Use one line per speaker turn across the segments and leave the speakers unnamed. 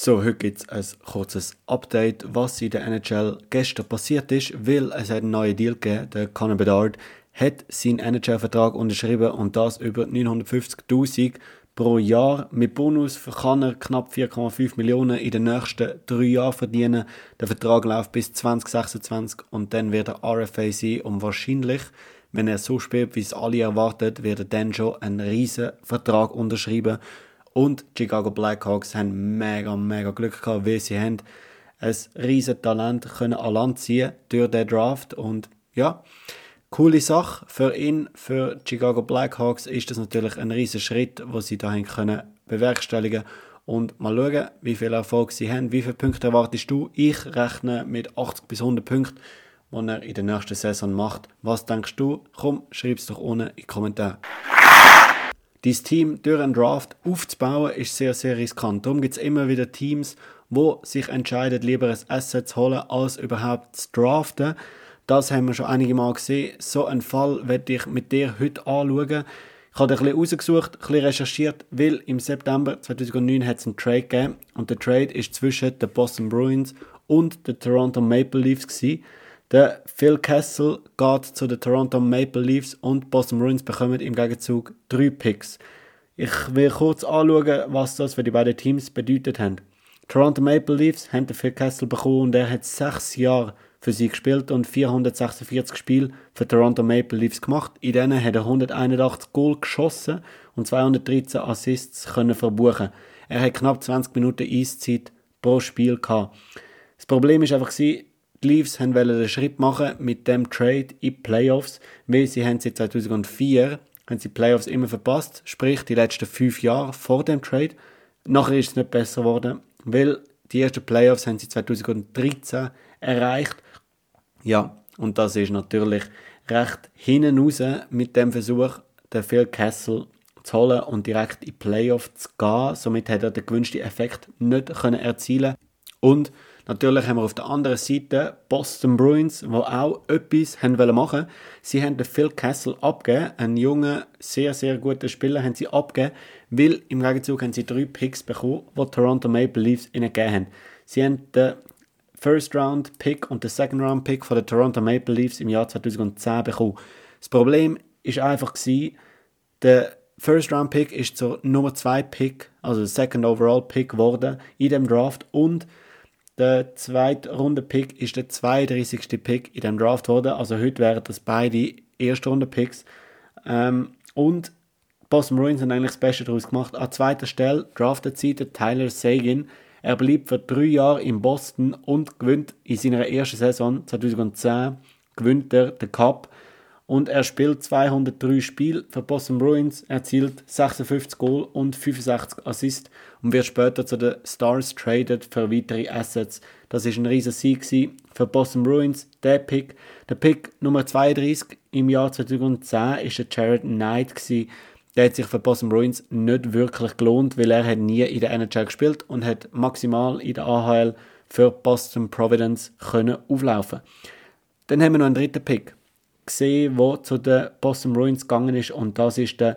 So, heute gibt es ein kurzes Update, was in der NHL gestern passiert ist, weil es hat einen neuen Deal gegeben. Der Conor Bedard hat seinen NHL-Vertrag unterschrieben und das über 950.000 pro Jahr. Mit Bonus kann er knapp 4,5 Millionen in den nächsten drei Jahren verdienen. Der Vertrag läuft bis 2026 und dann wird er RFA sein und wahrscheinlich, wenn er so spielt, wie es alle erwartet, wird er dann schon einen riesen Vertrag unterschreiben und die Chicago Blackhawks haben mega, mega Glück gehabt, weil sie haben ein riesiges Talent können an Land ziehen durch den Draft. Und ja, coole Sache für ihn, für die Chicago Blackhawks ist das natürlich ein riesiger Schritt, wo sie dahin können bewerkstelligen und mal schauen, wie viel Erfolg sie haben. Wie viele Punkte erwartest du? Ich rechne mit 80 bis 100 Punkten, die er in der nächsten Saison macht. Was denkst du? Komm, schreib es doch unten in die Kommentare. Dein Team durch einen Draft aufzubauen, ist sehr, sehr riskant. Darum gibt es immer wieder Teams, wo sich entscheiden, lieber ein Asset zu holen, als überhaupt zu draften. Das haben wir schon einige Mal gesehen. So einen Fall werde ich mit dir heute anschauen. Ich habe ein bisschen rausgesucht, ein bisschen recherchiert, weil im September 2009 hat es einen Trade gegeben und der Trade ist zwischen den Boston Bruins und den Toronto Maple Leafs gewesen. Der Phil Kessel geht zu den Toronto Maple Leafs und Boston Bruins bekommen im Gegenzug drei Picks. Ich will kurz anschauen, was das für die beiden Teams bedeutet hat. Toronto Maple Leafs haben den Phil Kessel bekommen und er hat sechs Jahre für sie gespielt und 446 Spiele für Toronto Maple Leafs gemacht. In denen hat er 181 Goal geschossen und 213 Assists können verbuchen. Er hat knapp 20 Minuten Eiszeit pro Spiel gehabt. Das Problem ist einfach die Leafs wollten den Schritt machen mit dem Trade in die Playoffs, weil sie haben seit 2004 haben sie die Playoffs immer verpasst, sprich die letzten fünf Jahre vor dem Trade. Nachher ist es nicht besser geworden, weil die ersten Playoffs haben sie 2013 erreicht. Ja, und das ist natürlich recht hinten raus mit dem Versuch, den Phil Kessel zu holen und direkt in die Playoffs zu gehen. Somit hat er den gewünschten Effekt nicht können erzielen Und Natürlich haben wir auf der anderen Seite Boston Bruins, die auch etwas machen Sie haben den Phil Kessel abgegeben, einen jungen, sehr, sehr guten Spieler haben sie abgegeben, weil im Gegenzug haben sie drei Picks bekommen, die Toronto Maple Leafs ihnen gegeben haben. Sie haben den First Round Pick und den Second Round Pick von den Toronto Maple Leafs im Jahr 2010 bekommen. Das Problem ist einfach der First Round Pick ist zur Nummer 2 Pick, also Second Overall Pick geworden in dem Draft und der zweite Runde-Pick ist der 32. Pick in dem Draft geworden. Also heute wären das beide erste Runde-Picks. Ähm, und Boston Bruins haben eigentlich das Beste daraus gemacht. An zweiter Stelle draftet sie Tyler Sagan. Er bleibt für drei Jahre in Boston und gewinnt in seiner ersten Saison 2010 gewinnt er den Cup und er spielt 203 Spiele für Boston Bruins, erzielt 56 Goal und 65 Assists und wird später zu den Stars traded für weitere Assets. Das ist ein riesiger Sieg für Boston Bruins. Der Pick, der Pick Nummer 32 im Jahr 2010 ist der Jared Knight gewesen. Der hat sich für Boston Bruins nicht wirklich gelohnt, weil er hat nie in der NHL gespielt und hat maximal in der AHL für Boston Providence können auflaufen. Dann haben wir noch einen dritten Pick gesehen, wo zu den Boston Bruins gegangen ist und das ist der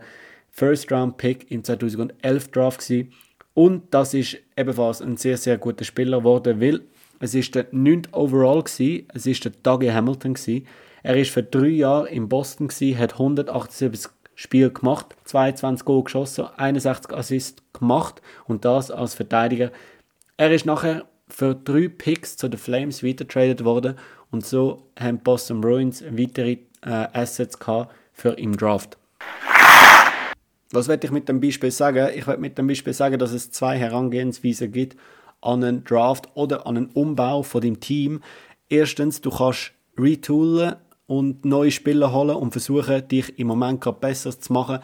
First Round Pick im 2011 Draft gewesen. und das ist ebenfalls ein sehr sehr guter Spieler geworden, weil es ist der 9. Overall gewesen, es ist der Dougie Hamilton gewesen. Er ist für drei Jahre in Boston gewesen, hat 178 Spiele gemacht, 22 Goal geschossen, 61 Assists gemacht und das als Verteidiger. Er ist nachher für drei Picks zu den Flames weitergetradet worden und so haben Boston Bruins weitere äh, Assets gehabt für im Draft. Was werde ich mit dem Beispiel sagen? Ich werde mit dem Beispiel sagen, dass es zwei Herangehensweisen gibt an einen Draft oder an einen Umbau von dem Team. Erstens, du kannst retoolen und neue Spieler holen und versuchen, dich im Moment gerade besser zu machen.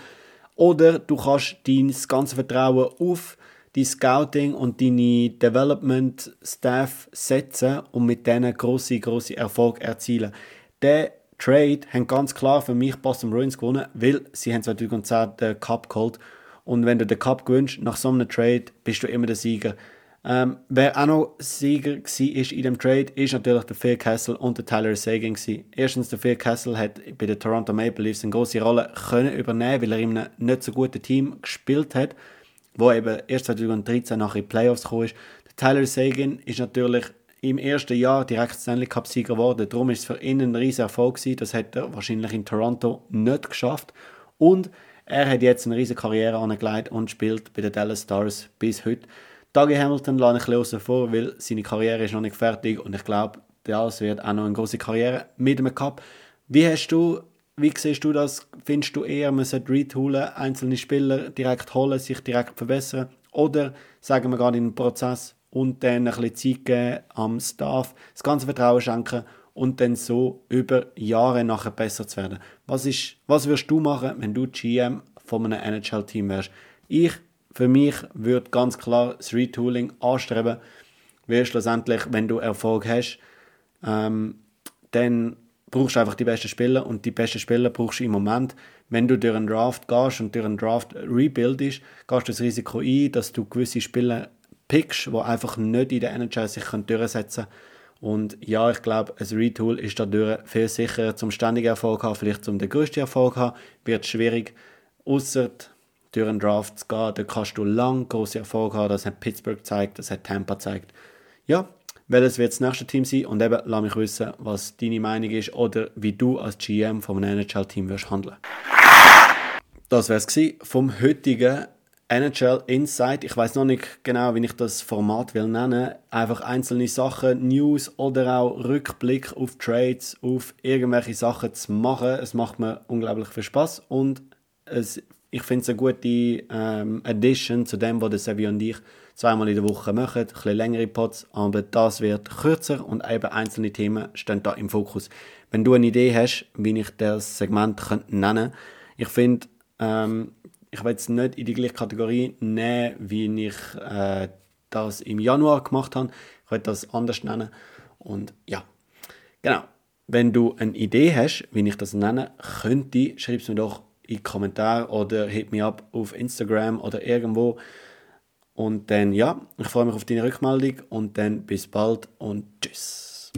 Oder du kannst dein ganze Vertrauen auf dein Scouting und deine Development Staff setzen und mit denen große große Erfolg erzielen. Der Trade haben ganz klar für mich Boston Bruins gewonnen, weil sie haben 2010 den Cup geholt und wenn du den Cup gewinnst nach so einem Trade, bist du immer der Sieger. Ähm, wer auch noch Sieger war in dem Trade, ist natürlich der Phil Kessel und der Tyler Sagan. Erstens, der Phil Kessel hat bei den Toronto Maple Leafs eine große Rolle können übernehmen, weil er in einem nicht so guten Team gespielt hat wo eben erst 2013 nach in die Playoffs gekommen ist. Der Tyler Sagan ist natürlich im ersten Jahr direkt Stanley Cup Sieger geworden. Darum ist es für ihn ein riesiger Erfolg gewesen. Das hätte er wahrscheinlich in Toronto nicht geschafft. Und er hat jetzt eine riesige Karriere angelegt und spielt bei den Dallas Stars bis heute. Dougie Hamilton lasse ich ein bisschen vor, weil seine Karriere ist noch nicht fertig und ich glaube, das wird auch noch eine große Karriere mit dem Cup. Wie hast du, wie siehst du das? Findest du eher, man sollte retoolen, einzelne Spieler direkt holen, sich direkt verbessern? Oder sagen wir gerade in den Prozess und dann ein bisschen Zeit geben am Staff, das ganze Vertrauen schenken und dann so über Jahre nachher besser zu werden? Was, ist, was würdest du machen, wenn du GM von einem NHL-Team wärst? Ich, für mich, würde ganz klar das Retooling anstreben, weil schlussendlich, wenn du Erfolg hast, ähm, dann brauchst du einfach die besten Spieler und die besten Spieler brauchst du im Moment. Wenn du durch einen Draft gehst und durch einen Draft rebuildest, gehst du das Risiko ein, dass du gewisse Spieler pickst, die einfach nicht in der NHL sich durchsetzen können. Und ja, ich glaube, ein Retool ist dadurch viel sicherer zum ständigen Erfolg haben, vielleicht zum den größten Erfolg haben, wird schwierig, außer durch einen Draft zu gehen, da kannst du lang große Erfolg haben, das hat Pittsburgh gezeigt, das hat Tampa gezeigt. Ja, welches wird das nächste Team sein und eben lass mich wissen, was deine Meinung ist oder wie du als GM von einem NHL-Team wirst handeln. Das wäre es vom heutigen NHL Insight. Ich weiß noch nicht genau, wie ich das Format will nennen. Einfach einzelne Sachen, News oder auch Rückblick auf Trades, auf irgendwelche Sachen zu machen. Es macht mir unglaublich viel Spaß und es, ich finde es eine gute ähm, Addition zu dem, was Sevi und ich zweimal in der Woche machen, ein bisschen längere Pods, aber das wird kürzer und eben einzelne Themen stehen da im Fokus. Wenn du eine Idee hast, wie ich das Segment nennen könnte, ich finde, ähm, ich will es nicht in die gleiche Kategorie nehmen, wie ich äh, das im Januar gemacht habe. Ich will das anders nennen. Und ja, genau. Wenn du eine Idee hast, wie ich das nenne könnte, schreib es mir doch in die Kommentare oder hit mich ab auf Instagram oder irgendwo. Und dann, ja, ich freue mich auf deine Rückmeldung und dann bis bald und tschüss.